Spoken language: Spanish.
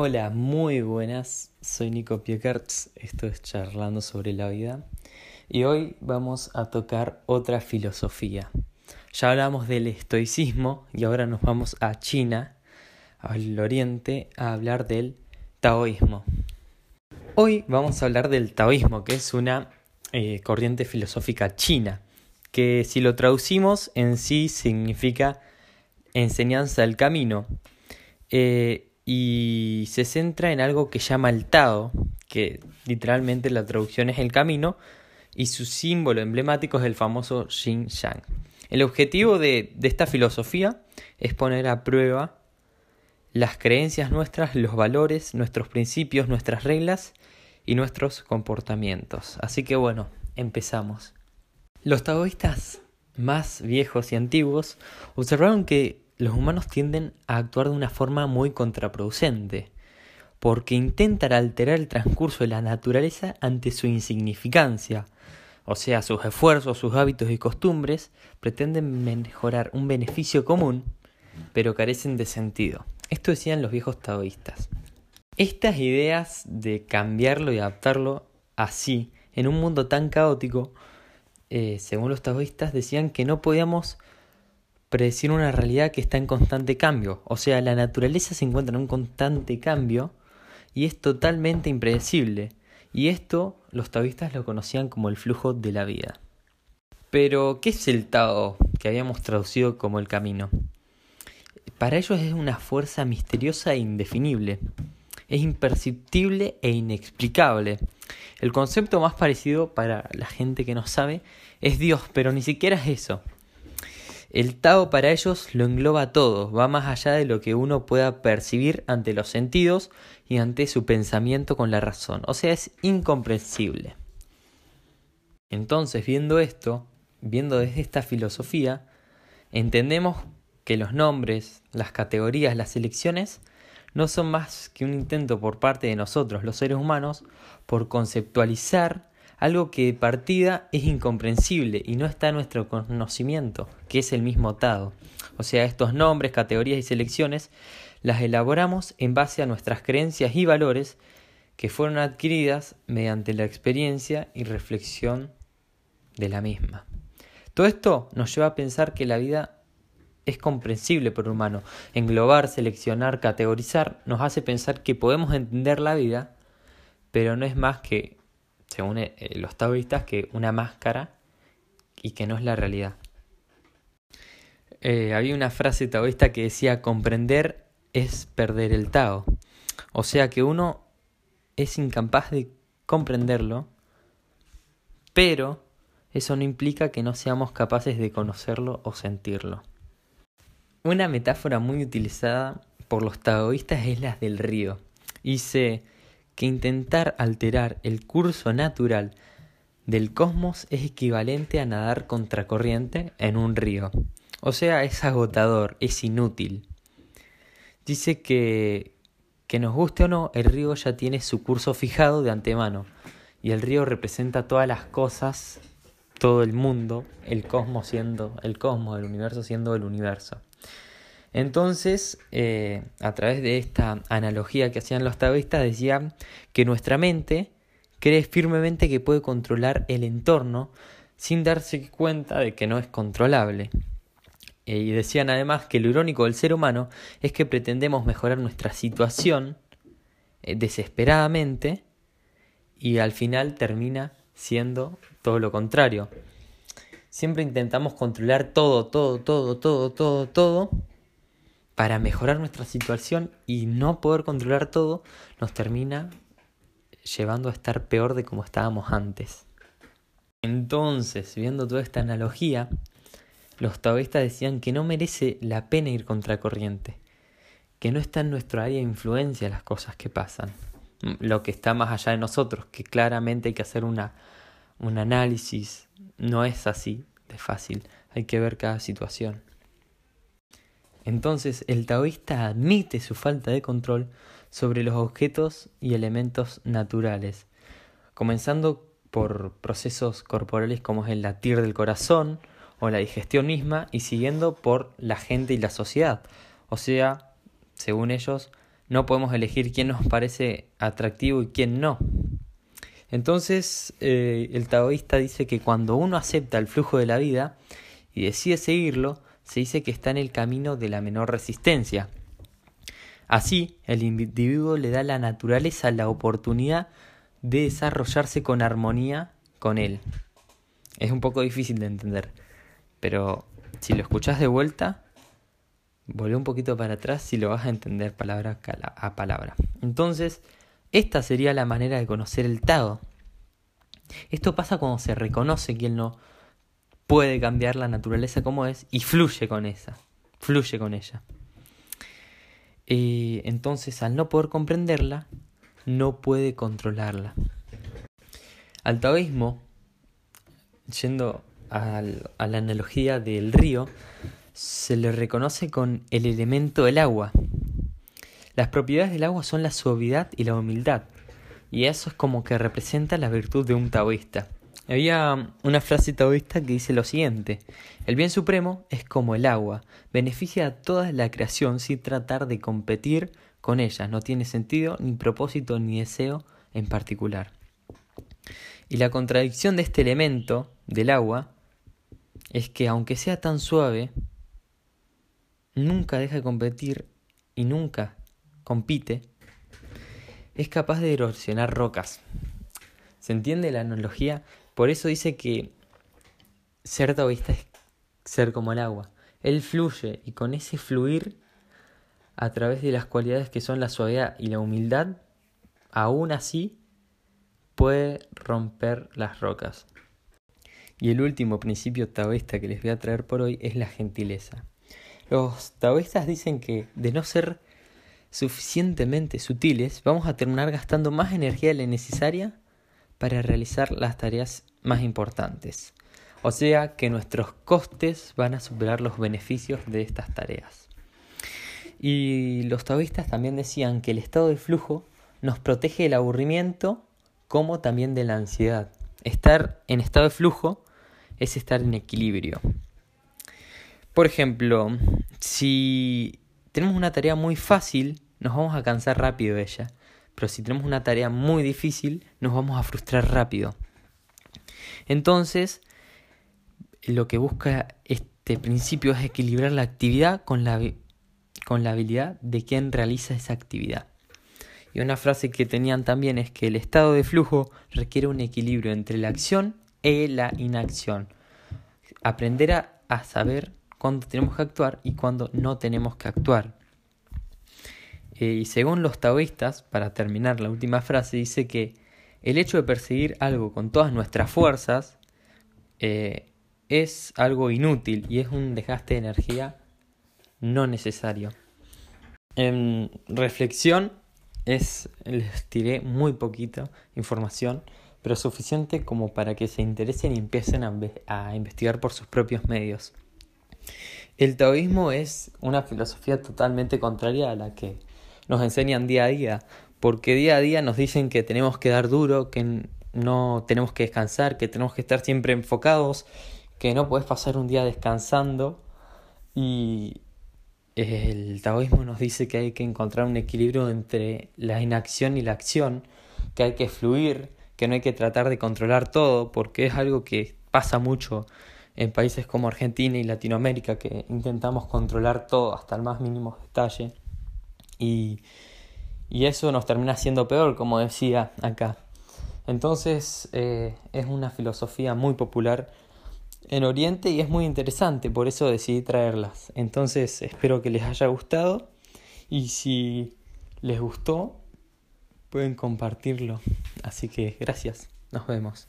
Hola, muy buenas. Soy Nico Piekertz. Esto es Charlando sobre la vida. Y hoy vamos a tocar otra filosofía. Ya hablamos del estoicismo y ahora nos vamos a China, al oriente, a hablar del taoísmo. Hoy vamos a hablar del taoísmo, que es una eh, corriente filosófica china, que si lo traducimos en sí significa enseñanza del camino. Eh, y se centra en algo que llama el Tao, que literalmente la traducción es el camino, y su símbolo emblemático es el famoso Yin Yang. El objetivo de, de esta filosofía es poner a prueba las creencias nuestras, los valores, nuestros principios, nuestras reglas y nuestros comportamientos. Así que bueno, empezamos. Los taoístas más viejos y antiguos observaron que los humanos tienden a actuar de una forma muy contraproducente, porque intentan alterar el transcurso de la naturaleza ante su insignificancia, o sea, sus esfuerzos, sus hábitos y costumbres pretenden mejorar un beneficio común, pero carecen de sentido. Esto decían los viejos taoístas. Estas ideas de cambiarlo y adaptarlo así, en un mundo tan caótico, eh, según los taoístas, decían que no podíamos predecir una realidad que está en constante cambio. O sea, la naturaleza se encuentra en un constante cambio y es totalmente impredecible. Y esto los taoístas lo conocían como el flujo de la vida. Pero, ¿qué es el Tao que habíamos traducido como el camino? Para ellos es una fuerza misteriosa e indefinible. Es imperceptible e inexplicable. El concepto más parecido para la gente que no sabe es Dios, pero ni siquiera es eso. El Tao para ellos lo engloba todo, va más allá de lo que uno pueda percibir ante los sentidos y ante su pensamiento con la razón, o sea, es incomprensible. Entonces, viendo esto, viendo desde esta filosofía, entendemos que los nombres, las categorías, las elecciones no son más que un intento por parte de nosotros, los seres humanos, por conceptualizar algo que de partida es incomprensible y no está en nuestro conocimiento, que es el mismo Tado. O sea, estos nombres, categorías y selecciones las elaboramos en base a nuestras creencias y valores que fueron adquiridas mediante la experiencia y reflexión de la misma. Todo esto nos lleva a pensar que la vida es comprensible por humano. Englobar, seleccionar, categorizar nos hace pensar que podemos entender la vida, pero no es más que según eh, los taoístas, que una máscara y que no es la realidad. Eh, había una frase taoísta que decía comprender es perder el Tao. O sea que uno es incapaz de comprenderlo, pero eso no implica que no seamos capaces de conocerlo o sentirlo. Una metáfora muy utilizada por los taoístas es la del río. Dice, que intentar alterar el curso natural del cosmos es equivalente a nadar contracorriente en un río. O sea, es agotador, es inútil. Dice que, que nos guste o no, el río ya tiene su curso fijado de antemano. Y el río representa todas las cosas, todo el mundo, el cosmos siendo el cosmos, el universo siendo el universo. Entonces, eh, a través de esta analogía que hacían los taoístas, decían que nuestra mente cree firmemente que puede controlar el entorno sin darse cuenta de que no es controlable. Eh, y decían además que lo irónico del ser humano es que pretendemos mejorar nuestra situación eh, desesperadamente y al final termina siendo todo lo contrario. Siempre intentamos controlar todo, todo, todo, todo, todo, todo para mejorar nuestra situación y no poder controlar todo, nos termina llevando a estar peor de como estábamos antes. Entonces, viendo toda esta analogía, los taoístas decían que no merece la pena ir contracorriente, que no está en nuestro área de influencia las cosas que pasan, lo que está más allá de nosotros, que claramente hay que hacer una, un análisis, no es así de fácil, hay que ver cada situación. Entonces el taoísta admite su falta de control sobre los objetos y elementos naturales, comenzando por procesos corporales como es el latir del corazón o la digestión misma y siguiendo por la gente y la sociedad, o sea, según ellos, no podemos elegir quién nos parece atractivo y quién no. Entonces, eh, el taoísta dice que cuando uno acepta el flujo de la vida y decide seguirlo, se dice que está en el camino de la menor resistencia. Así, el individuo le da a la naturaleza la oportunidad de desarrollarse con armonía con él. Es un poco difícil de entender, pero si lo escuchas de vuelta, volvé un poquito para atrás y lo vas a entender palabra a palabra. Entonces, esta sería la manera de conocer el Tao. Esto pasa cuando se reconoce que él no puede cambiar la naturaleza como es y fluye con esa, fluye con ella. Eh, entonces, al no poder comprenderla, no puede controlarla. Al taoísmo, yendo a la analogía del río, se le reconoce con el elemento del agua. Las propiedades del agua son la suavidad y la humildad, y eso es como que representa la virtud de un taoísta. Había una frase taoísta que dice lo siguiente, el bien supremo es como el agua, beneficia a toda la creación sin tratar de competir con ella, no tiene sentido, ni propósito, ni deseo en particular. Y la contradicción de este elemento, del agua, es que aunque sea tan suave, nunca deja de competir y nunca compite, es capaz de erosionar rocas. ¿Se entiende la analogía? Por eso dice que ser taoísta es ser como el agua. Él fluye y con ese fluir, a través de las cualidades que son la suavidad y la humildad, aún así puede romper las rocas. Y el último principio taoísta que les voy a traer por hoy es la gentileza. Los taoístas dicen que de no ser suficientemente sutiles, vamos a terminar gastando más energía de la necesaria para realizar las tareas más importantes. O sea que nuestros costes van a superar los beneficios de estas tareas. Y los taoístas también decían que el estado de flujo nos protege del aburrimiento como también de la ansiedad. Estar en estado de flujo es estar en equilibrio. Por ejemplo, si tenemos una tarea muy fácil, nos vamos a cansar rápido de ella. Pero si tenemos una tarea muy difícil, nos vamos a frustrar rápido. Entonces, lo que busca este principio es equilibrar la actividad con la, con la habilidad de quien realiza esa actividad. Y una frase que tenían también es que el estado de flujo requiere un equilibrio entre la acción y la inacción. Aprender a, a saber cuándo tenemos que actuar y cuándo no tenemos que actuar. Eh, y según los taoístas, para terminar la última frase, dice que el hecho de perseguir algo con todas nuestras fuerzas eh, es algo inútil y es un desgaste de energía no necesario. En reflexión es, les tiré muy poquita información, pero suficiente como para que se interesen y empiecen a investigar por sus propios medios. El taoísmo es una filosofía totalmente contraria a la que nos enseñan día a día, porque día a día nos dicen que tenemos que dar duro, que no tenemos que descansar, que tenemos que estar siempre enfocados, que no puedes pasar un día descansando y el taoísmo nos dice que hay que encontrar un equilibrio entre la inacción y la acción, que hay que fluir, que no hay que tratar de controlar todo, porque es algo que pasa mucho en países como Argentina y Latinoamérica, que intentamos controlar todo hasta el más mínimo detalle. Y, y eso nos termina siendo peor, como decía acá. Entonces eh, es una filosofía muy popular en Oriente y es muy interesante, por eso decidí traerlas. Entonces espero que les haya gustado y si les gustó pueden compartirlo. Así que gracias, nos vemos.